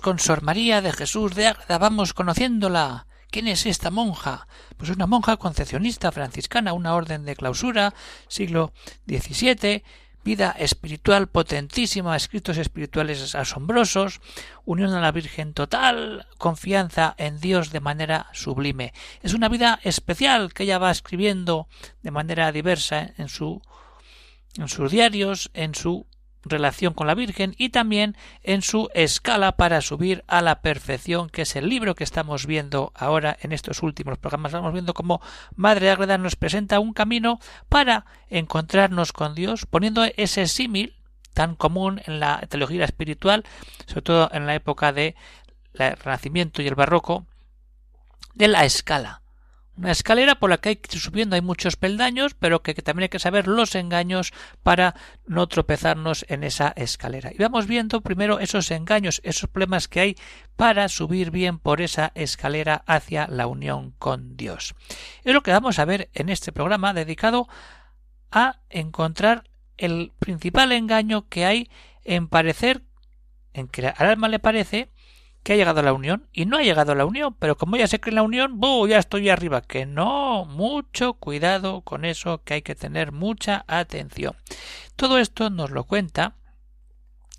Con Sor María de Jesús de Ágreda, vamos conociéndola. ¿Quién es esta monja? Pues una monja concepcionista franciscana, una orden de clausura, siglo XVII, vida espiritual potentísima, escritos espirituales asombrosos, unión a la Virgen total, confianza en Dios de manera sublime. Es una vida especial que ella va escribiendo de manera diversa en su en sus diarios, en su relación con la Virgen y también en su escala para subir a la perfección, que es el libro que estamos viendo ahora en estos últimos programas. Estamos viendo cómo Madre Ágreda nos presenta un camino para encontrarnos con Dios, poniendo ese símil tan común en la teología espiritual, sobre todo en la época de el Renacimiento y el Barroco, de la escala una escalera por la que hay que ir subiendo, hay muchos peldaños, pero que, también hay que saber los engaños para no tropezarnos en esa escalera. Y vamos viendo primero esos engaños, esos problemas que hay para subir bien por esa escalera hacia la unión con Dios. Es lo que vamos a ver en este programa dedicado a encontrar el principal engaño que hay en parecer, en que al alma le parece que ha llegado a la unión y no ha llegado a la unión, pero como ya se cree en la unión, ¡buh! ya estoy arriba. Que no, mucho cuidado con eso, que hay que tener mucha atención. Todo esto nos lo cuenta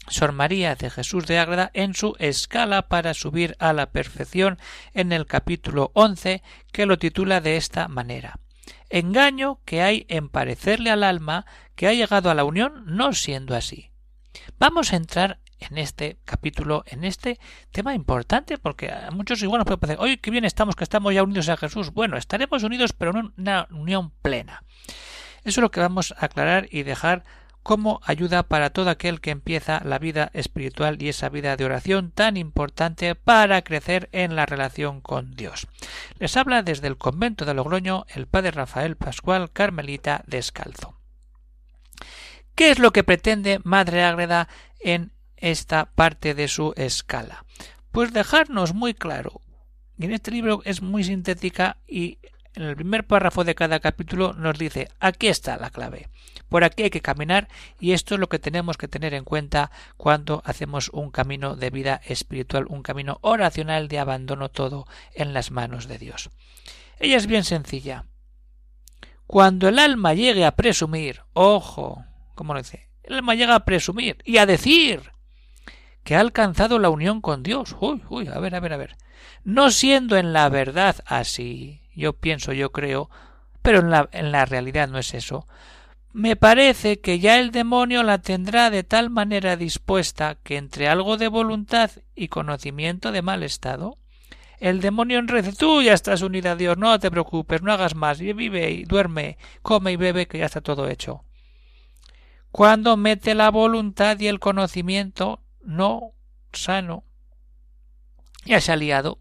Sor María de Jesús de Ágreda en su escala para subir a la perfección en el capítulo once, que lo titula de esta manera. Engaño que hay en parecerle al alma que ha llegado a la unión no siendo así. Vamos a entrar en este capítulo, en este tema importante, porque a muchos igual nos puede parecer, oye, qué bien estamos, que estamos ya unidos a Jesús. Bueno, estaremos unidos, pero en una unión plena. Eso es lo que vamos a aclarar y dejar como ayuda para todo aquel que empieza la vida espiritual y esa vida de oración tan importante para crecer en la relación con Dios. Les habla desde el convento de Logroño el padre Rafael Pascual Carmelita Descalzo. ¿Qué es lo que pretende Madre Ágreda en esta parte de su escala? Pues dejarnos muy claro. Y en este libro es muy sintética y en el primer párrafo de cada capítulo nos dice aquí está la clave. Por aquí hay que caminar y esto es lo que tenemos que tener en cuenta cuando hacemos un camino de vida espiritual, un camino oracional de abandono todo en las manos de Dios. Ella es bien sencilla. Cuando el alma llegue a presumir, ojo, como lo dice, el alma llega a presumir y a decir que ha alcanzado la unión con Dios. Uy, uy, a ver, a ver, a ver. No siendo en la verdad así, yo pienso, yo creo, pero en la, en la realidad no es eso. Me parece que ya el demonio la tendrá de tal manera dispuesta que entre algo de voluntad y conocimiento de mal estado, el demonio enrece tú ya estás unida a Dios, no te preocupes, no hagas más, vive y duerme, come y bebe, que ya está todo hecho. Cuando mete la voluntad y el conocimiento no sano ya se ha liado.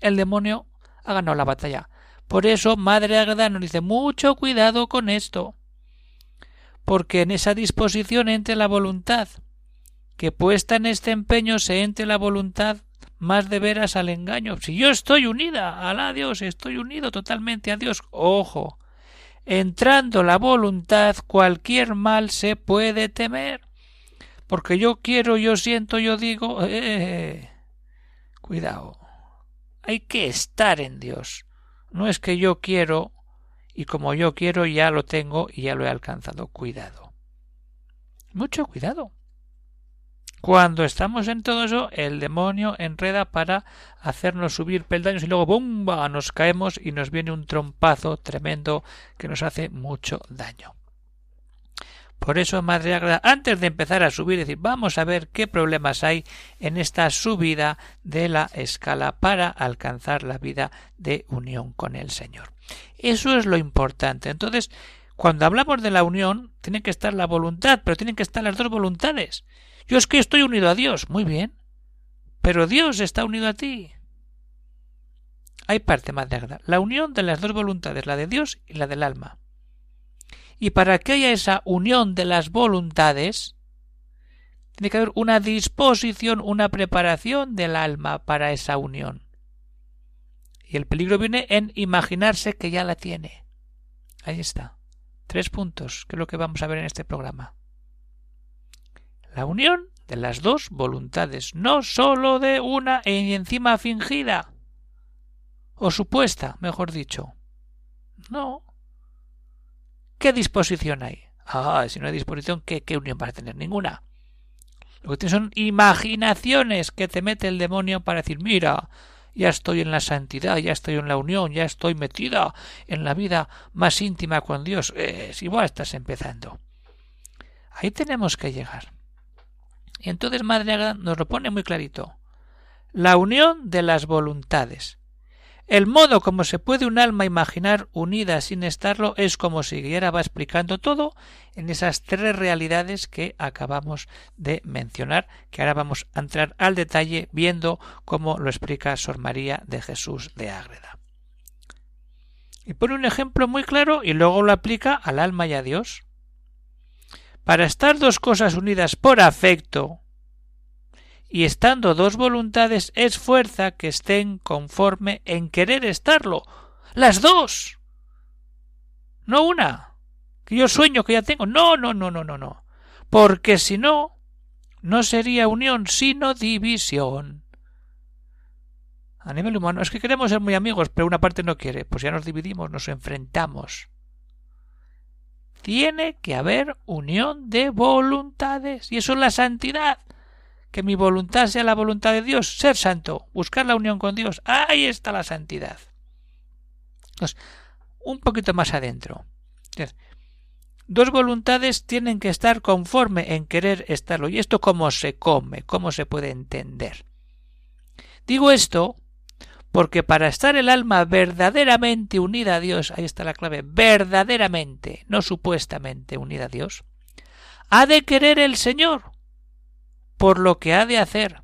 El demonio ha ganado la batalla. Por eso, Madre Agreda nos dice mucho cuidado con esto. Porque en esa disposición entre la voluntad, que puesta en este empeño se entre la voluntad más de veras al engaño. Si yo estoy unida a la Dios, estoy unido totalmente a Dios, ojo, entrando la voluntad, cualquier mal se puede temer porque yo quiero, yo siento, yo digo, eh, cuidado. Hay que estar en Dios. No es que yo quiero y como yo quiero ya lo tengo y ya lo he alcanzado. Cuidado. Mucho cuidado. Cuando estamos en todo eso, el demonio enreda para hacernos subir peldaños y luego ¡bumba! nos caemos y nos viene un trompazo tremendo que nos hace mucho daño. Por eso, Madre Agreda, antes de empezar a subir, decir, vamos a ver qué problemas hay en esta subida de la escala para alcanzar la vida de unión con el Señor. Eso es lo importante. Entonces, cuando hablamos de la unión, tiene que estar la voluntad, pero tienen que estar las dos voluntades. Yo es que estoy unido a Dios. Muy bien. Pero Dios está unido a ti. Hay parte más negra. La unión de las dos voluntades, la de Dios y la del alma. Y para que haya esa unión de las voluntades, tiene que haber una disposición, una preparación del alma para esa unión. Y el peligro viene en imaginarse que ya la tiene. Ahí está. Tres puntos, que es lo que vamos a ver en este programa. La unión de las dos voluntades, no sólo de una y encima fingida, o supuesta, mejor dicho. No. ¿Qué disposición hay? Ah, si no hay disposición, ¿qué, qué unión va a tener? Ninguna. Lo que tiene son imaginaciones que te mete el demonio para decir, mira, ya estoy en la santidad, ya estoy en la unión, ya estoy metida en la vida más íntima con Dios. Es igual estás empezando. Ahí tenemos que llegar. Y entonces Madre nos lo pone muy clarito. La unión de las voluntades. El modo como se puede un alma imaginar unida sin estarlo es como si Guiera va explicando todo en esas tres realidades que acabamos de mencionar, que ahora vamos a entrar al detalle viendo cómo lo explica Sor María de Jesús de Ágreda. Y pone un ejemplo muy claro y luego lo aplica al alma y a Dios. Para estar dos cosas unidas por afecto, y estando dos voluntades es fuerza que estén conforme en querer estarlo. Las dos. No una. Que yo sueño que ya tengo. No, no, no, no, no, no. Porque si no, no sería unión, sino división. A nivel humano, es que queremos ser muy amigos, pero una parte no quiere. Pues ya nos dividimos, nos enfrentamos. Tiene que haber unión de voluntades. Y eso es la santidad que mi voluntad sea la voluntad de Dios, ser santo, buscar la unión con Dios. Ahí está la santidad. un poquito más adentro. Dos voluntades tienen que estar conforme en querer estarlo. ¿Y esto cómo se come? ¿Cómo se puede entender? Digo esto porque para estar el alma verdaderamente unida a Dios, ahí está la clave, verdaderamente, no supuestamente unida a Dios, ha de querer el Señor por lo que ha de hacer.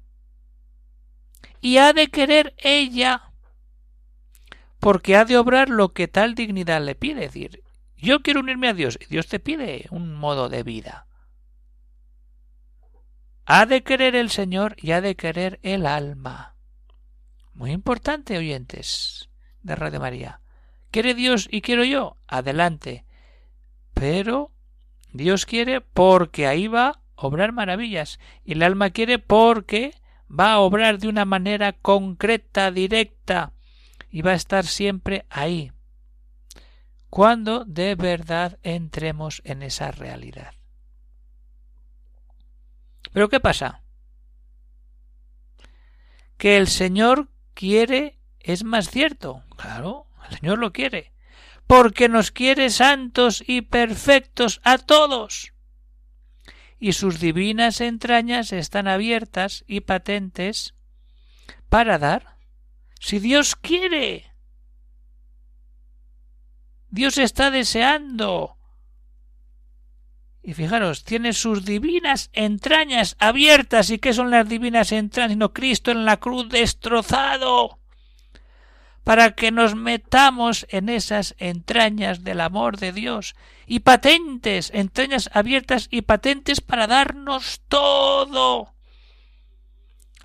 Y ha de querer ella, porque ha de obrar lo que tal dignidad le pide. Es decir, yo quiero unirme a Dios y Dios te pide un modo de vida. Ha de querer el Señor y ha de querer el alma. Muy importante, oyentes de Radio María. ¿Quiere Dios y quiero yo? Adelante. Pero Dios quiere porque ahí va obrar maravillas y el alma quiere porque va a obrar de una manera concreta, directa y va a estar siempre ahí cuando de verdad entremos en esa realidad. Pero ¿qué pasa? Que el Señor quiere es más cierto. Claro, el Señor lo quiere. Porque nos quiere santos y perfectos a todos y sus divinas entrañas están abiertas y patentes para dar, si Dios quiere. Dios está deseando. Y fijaros, tiene sus divinas entrañas abiertas. ¿Y qué son las divinas entrañas? Sino Cristo en la cruz destrozado para que nos metamos en esas entrañas del amor de Dios y patentes, entrañas abiertas y patentes para darnos todo.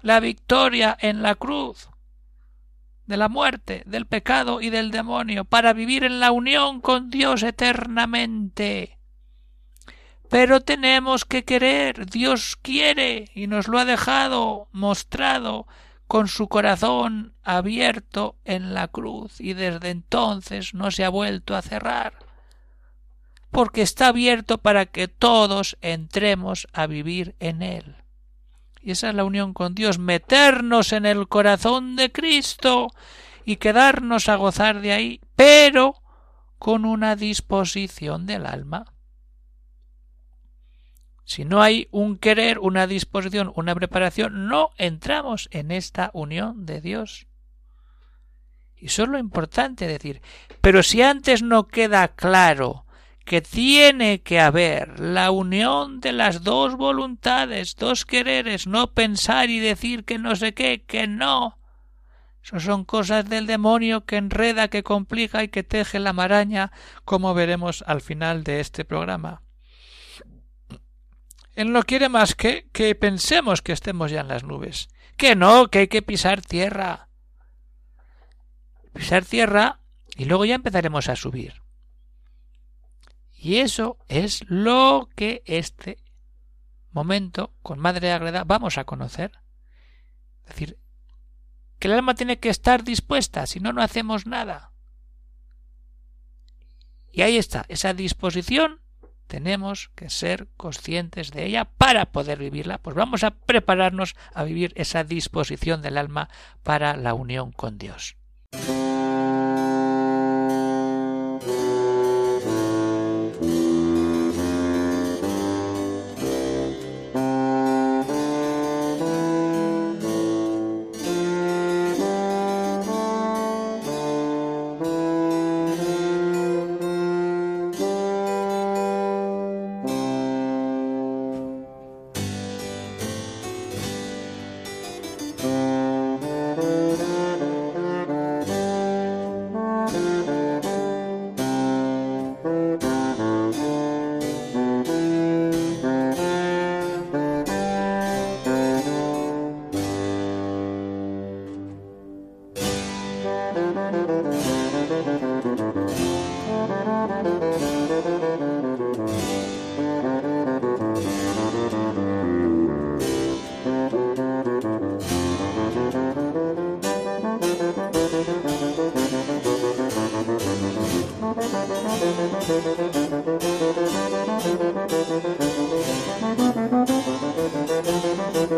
La victoria en la cruz de la muerte, del pecado y del demonio, para vivir en la unión con Dios eternamente. Pero tenemos que querer, Dios quiere y nos lo ha dejado mostrado con su corazón abierto en la cruz y desde entonces no se ha vuelto a cerrar, porque está abierto para que todos entremos a vivir en él. Y esa es la unión con Dios, meternos en el corazón de Cristo y quedarnos a gozar de ahí, pero con una disposición del alma. Si no hay un querer, una disposición, una preparación, no entramos en esta unión de Dios. Y eso es lo importante decir. Pero si antes no queda claro que tiene que haber la unión de las dos voluntades, dos quereres, no pensar y decir que no sé qué, que no. Eso son cosas del demonio que enreda, que complica y que teje la maraña, como veremos al final de este programa. Él no quiere más que que pensemos que estemos ya en las nubes. Que no, que hay que pisar tierra. Pisar tierra y luego ya empezaremos a subir. Y eso es lo que este momento con Madre Agreda vamos a conocer. Es decir, que el alma tiene que estar dispuesta, si no, no hacemos nada. Y ahí está, esa disposición tenemos que ser conscientes de ella para poder vivirla, pues vamos a prepararnos a vivir esa disposición del alma para la unión con Dios.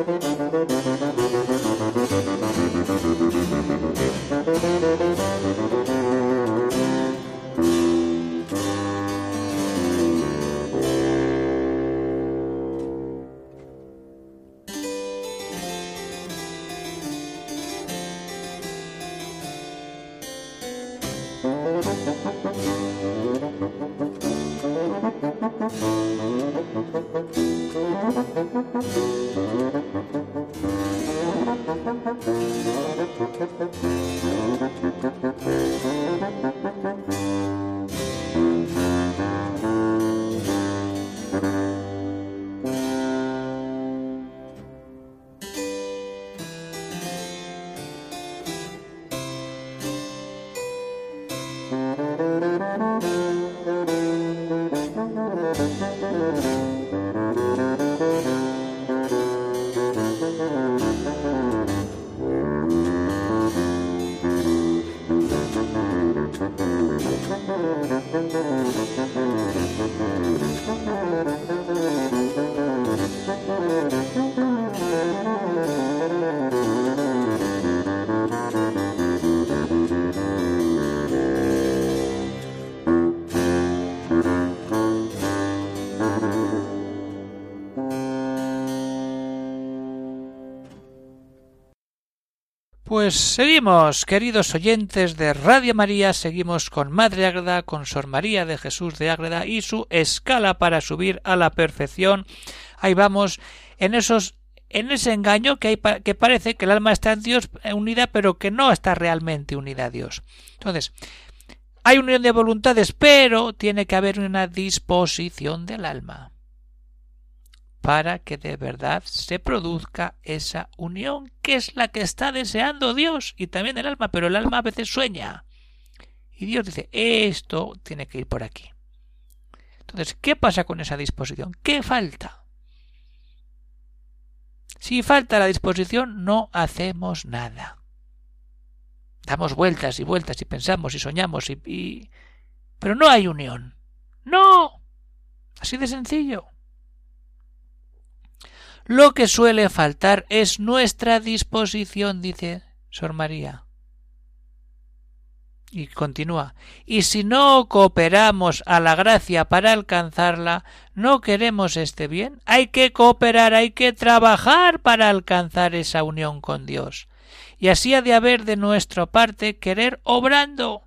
thank you Pues seguimos, queridos oyentes de Radio María, seguimos con Madre Ágreda, con Sor María de Jesús de Ágreda y su escala para subir a la perfección. Ahí vamos en esos en ese engaño que, hay, que parece que el alma está en Dios eh, unida, pero que no está realmente unida a Dios. Entonces, hay unión de voluntades, pero tiene que haber una disposición del alma para que de verdad se produzca esa unión que es la que está deseando Dios y también el alma, pero el alma a veces sueña. Y Dios dice, esto tiene que ir por aquí. Entonces, ¿qué pasa con esa disposición? ¿Qué falta? Si falta la disposición, no hacemos nada. Damos vueltas y vueltas y pensamos y soñamos y... y... pero no hay unión. No. Así de sencillo. Lo que suele faltar es nuestra disposición, dice Sor María. Y continúa. Y si no cooperamos a la gracia para alcanzarla, no queremos este bien. Hay que cooperar, hay que trabajar para alcanzar esa unión con Dios. Y así ha de haber de nuestra parte querer obrando.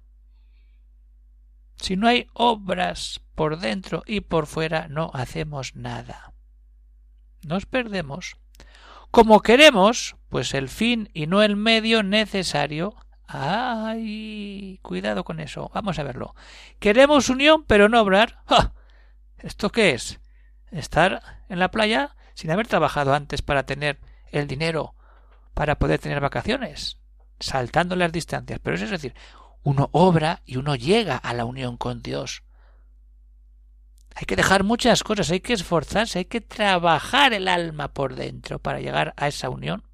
Si no hay obras por dentro y por fuera no hacemos nada. Nos perdemos. Como queremos, pues el fin y no el medio necesario. ¡Ay! Cuidado con eso. Vamos a verlo. Queremos unión, pero no obrar. ¿Esto qué es? Estar en la playa sin haber trabajado antes para tener el dinero para poder tener vacaciones, saltando las distancias. Pero eso es decir, uno obra y uno llega a la unión con Dios. Hay que dejar muchas cosas, hay que esforzarse, hay que trabajar el alma por dentro para llegar a esa unión.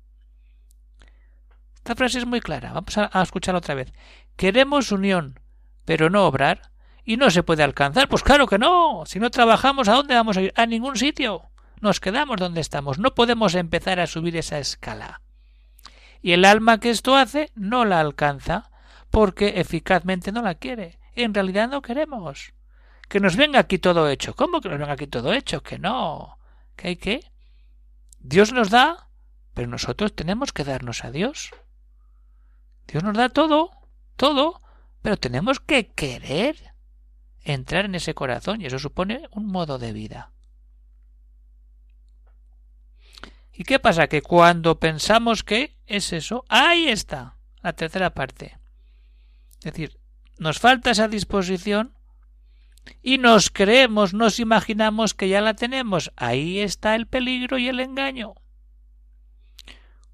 Esta frase es muy clara. Vamos a, escucharla otra vez. Queremos unión, pero no obrar. Y no se puede alcanzar. Pues claro que no. Si no trabajamos, ¿a dónde vamos a ir? A ningún sitio. Nos quedamos donde estamos. No podemos empezar a subir esa escala. Y el alma que esto hace no la alcanza porque eficazmente no la quiere. En realidad no queremos. Que nos venga aquí todo hecho. ¿Cómo que nos venga aquí todo hecho? Que no. ¿Que hay que? Dios nos da, pero nosotros tenemos que darnos a Dios. Dios nos da todo, todo, pero tenemos que querer entrar en ese corazón y eso supone un modo de vida. ¿Y qué pasa? Que cuando pensamos que es eso, ahí está la tercera parte. Es decir, nos falta esa disposición y nos creemos, nos imaginamos que ya la tenemos. Ahí está el peligro y el engaño.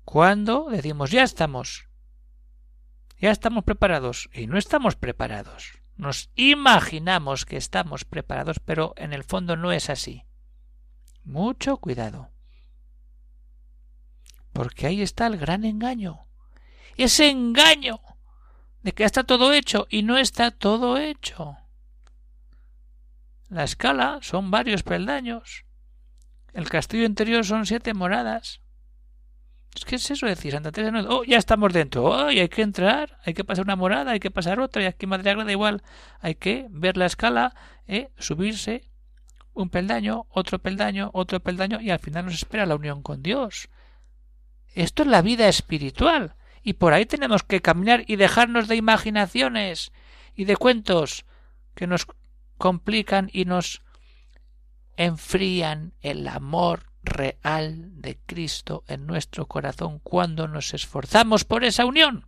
Cuando decimos ya estamos, ya estamos preparados y no estamos preparados. Nos imaginamos que estamos preparados, pero en el fondo no es así. Mucho cuidado. Porque ahí está el gran engaño. Ese engaño de que está todo hecho y no está todo hecho. La escala son varios peldaños. El castillo interior son siete moradas. Es que es eso decir, Santa Teresa no, oh, ya estamos dentro, oh, hay que entrar, hay que pasar una morada, hay que pasar otra, y aquí Madre da igual, hay que ver la escala, eh, subirse un peldaño, otro peldaño, otro peldaño, y al final nos espera la unión con Dios. Esto es la vida espiritual, y por ahí tenemos que caminar y dejarnos de imaginaciones y de cuentos que nos complican y nos enfrían el amor real de Cristo en nuestro corazón cuando nos esforzamos por esa unión.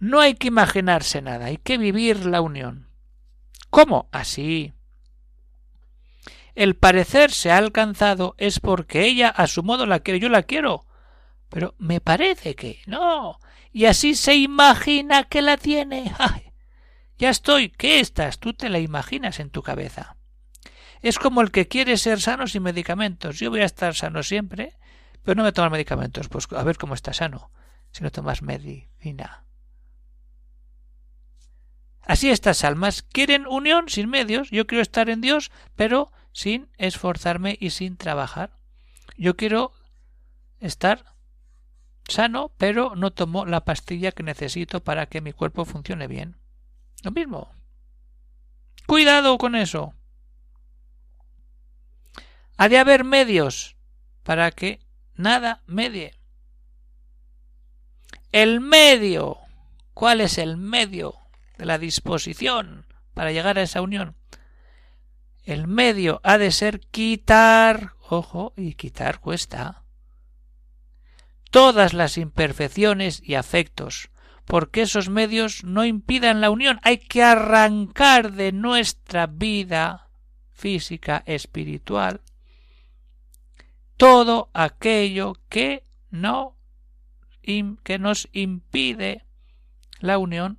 No hay que imaginarse nada, hay que vivir la unión. ¿Cómo? Así. El parecer se ha alcanzado es porque ella a su modo la quiere, yo la quiero. Pero me parece que no. Y así se imagina que la tiene. ¡Ay! Ya estoy. ¿Qué estás? Tú te la imaginas en tu cabeza. Es como el que quiere ser sano sin medicamentos. Yo voy a estar sano siempre, pero no me tomo medicamentos. Pues a ver cómo está sano si no tomas medicina. Así estas almas quieren unión sin medios. Yo quiero estar en Dios, pero sin esforzarme y sin trabajar. Yo quiero estar sano, pero no tomo la pastilla que necesito para que mi cuerpo funcione bien. Lo mismo. Cuidado con eso. Ha de haber medios para que nada medie. El medio. ¿Cuál es el medio de la disposición para llegar a esa unión? El medio ha de ser quitar, ojo, y quitar cuesta, todas las imperfecciones y afectos, porque esos medios no impidan la unión. Hay que arrancar de nuestra vida física, espiritual, todo aquello que no que nos impide la unión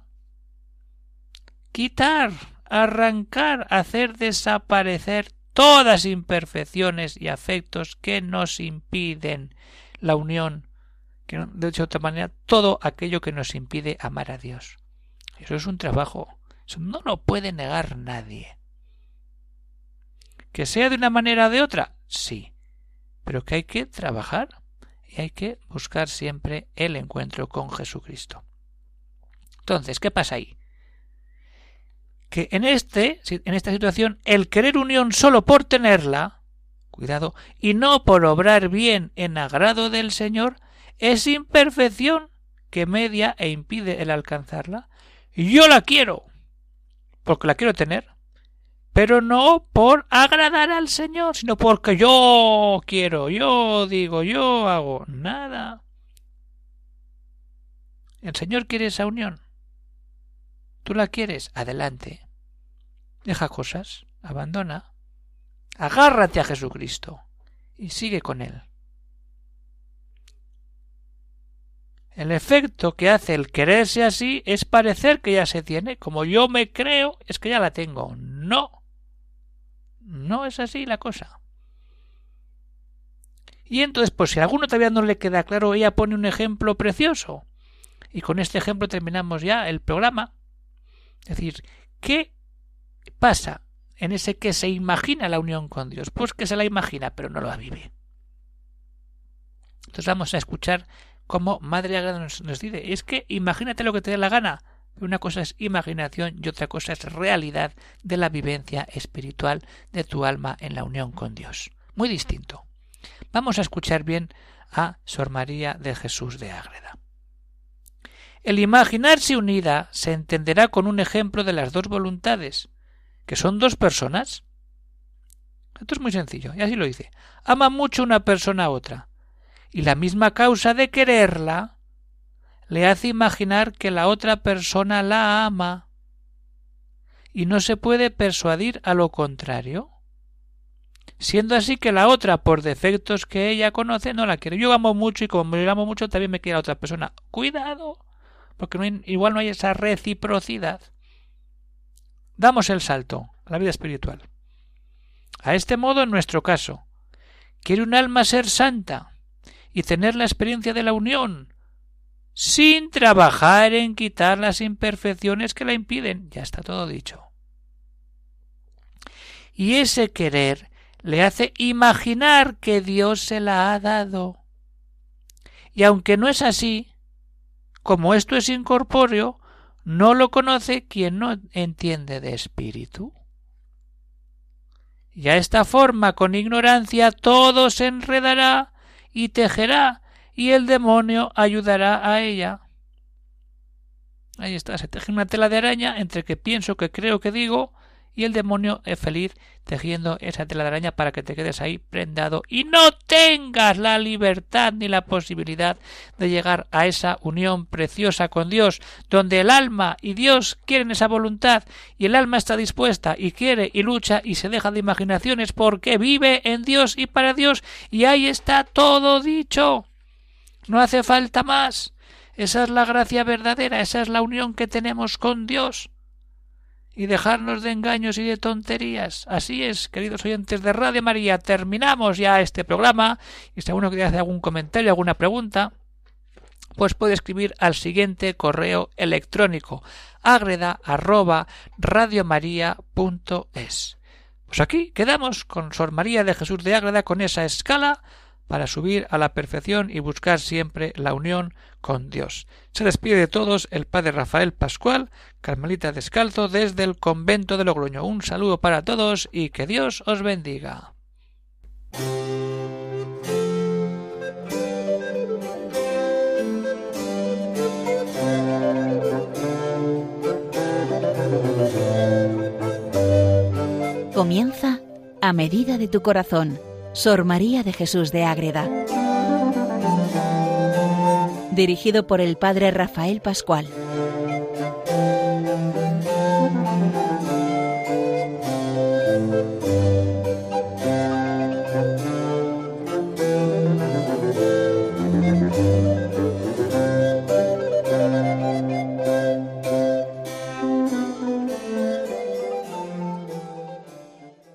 quitar arrancar hacer desaparecer todas imperfecciones y afectos que nos impiden la unión de otra manera todo aquello que nos impide amar a Dios eso es un trabajo eso no lo puede negar nadie que sea de una manera o de otra sí pero que hay que trabajar y hay que buscar siempre el encuentro con Jesucristo. Entonces, ¿qué pasa ahí? Que en este, en esta situación, el querer unión solo por tenerla, cuidado, y no por obrar bien en agrado del Señor, es imperfección que media e impide el alcanzarla. Yo la quiero, porque la quiero tener, pero no por agradar al Señor, sino porque yo quiero, yo digo, yo hago nada. El Señor quiere esa unión. ¿Tú la quieres? Adelante. Deja cosas, abandona. Agárrate a Jesucristo y sigue con Él. El efecto que hace el quererse así es parecer que ya se tiene. Como yo me creo, es que ya la tengo. No. No es así la cosa. Y entonces, pues si a alguno todavía no le queda claro, ella pone un ejemplo precioso. Y con este ejemplo terminamos ya el programa. Es decir, ¿qué pasa en ese que se imagina la unión con Dios? Pues que se la imagina, pero no la vive. Entonces vamos a escuchar cómo Madre Agrada nos, nos dice, es que imagínate lo que te dé la gana. Una cosa es imaginación y otra cosa es realidad de la vivencia espiritual de tu alma en la unión con Dios. Muy distinto. Vamos a escuchar bien a Sor María de Jesús de Ágreda. El imaginarse unida se entenderá con un ejemplo de las dos voluntades, que son dos personas. Esto es muy sencillo, y así lo dice. Ama mucho una persona a otra, y la misma causa de quererla le hace imaginar que la otra persona la ama, y no se puede persuadir a lo contrario siendo así que la otra, por defectos que ella conoce, no la quiere. Yo amo mucho y como me amo mucho, también me quiere la otra persona. Cuidado porque igual no hay esa reciprocidad. Damos el salto a la vida espiritual. A este modo, en nuestro caso, quiere un alma ser santa y tener la experiencia de la unión, sin trabajar en quitar las imperfecciones que la impiden. Ya está todo dicho. Y ese querer le hace imaginar que Dios se la ha dado. Y aunque no es así, como esto es incorpóreo, no lo conoce quien no entiende de espíritu. Y a esta forma, con ignorancia, todo se enredará y tejerá, y el demonio ayudará a ella. Ahí está, se teje una tela de araña entre que pienso, que creo, que digo, y el demonio es feliz tejiendo esa tela de araña para que te quedes ahí prendado y no tengas la libertad ni la posibilidad de llegar a esa unión preciosa con Dios, donde el alma y Dios quieren esa voluntad y el alma está dispuesta y quiere y lucha y se deja de imaginaciones porque vive en Dios y para Dios y ahí está todo dicho. No hace falta más. Esa es la gracia verdadera, esa es la unión que tenemos con Dios y dejarnos de engaños y de tonterías. Así es, queridos oyentes de Radio María, terminamos ya este programa y si alguno quiere hacer algún comentario, alguna pregunta, pues puede escribir al siguiente correo electrónico agreda. Pues aquí quedamos con Sor María de Jesús de Ágreda con esa escala para subir a la perfección y buscar siempre la unión con Dios. Se despide de todos el padre Rafael Pascual, Carmelita Descalzo, desde el convento de Logroño. Un saludo para todos y que Dios os bendiga. Comienza a medida de tu corazón Sor María de Jesús de Ágreda. Dirigido por el Padre Rafael Pascual.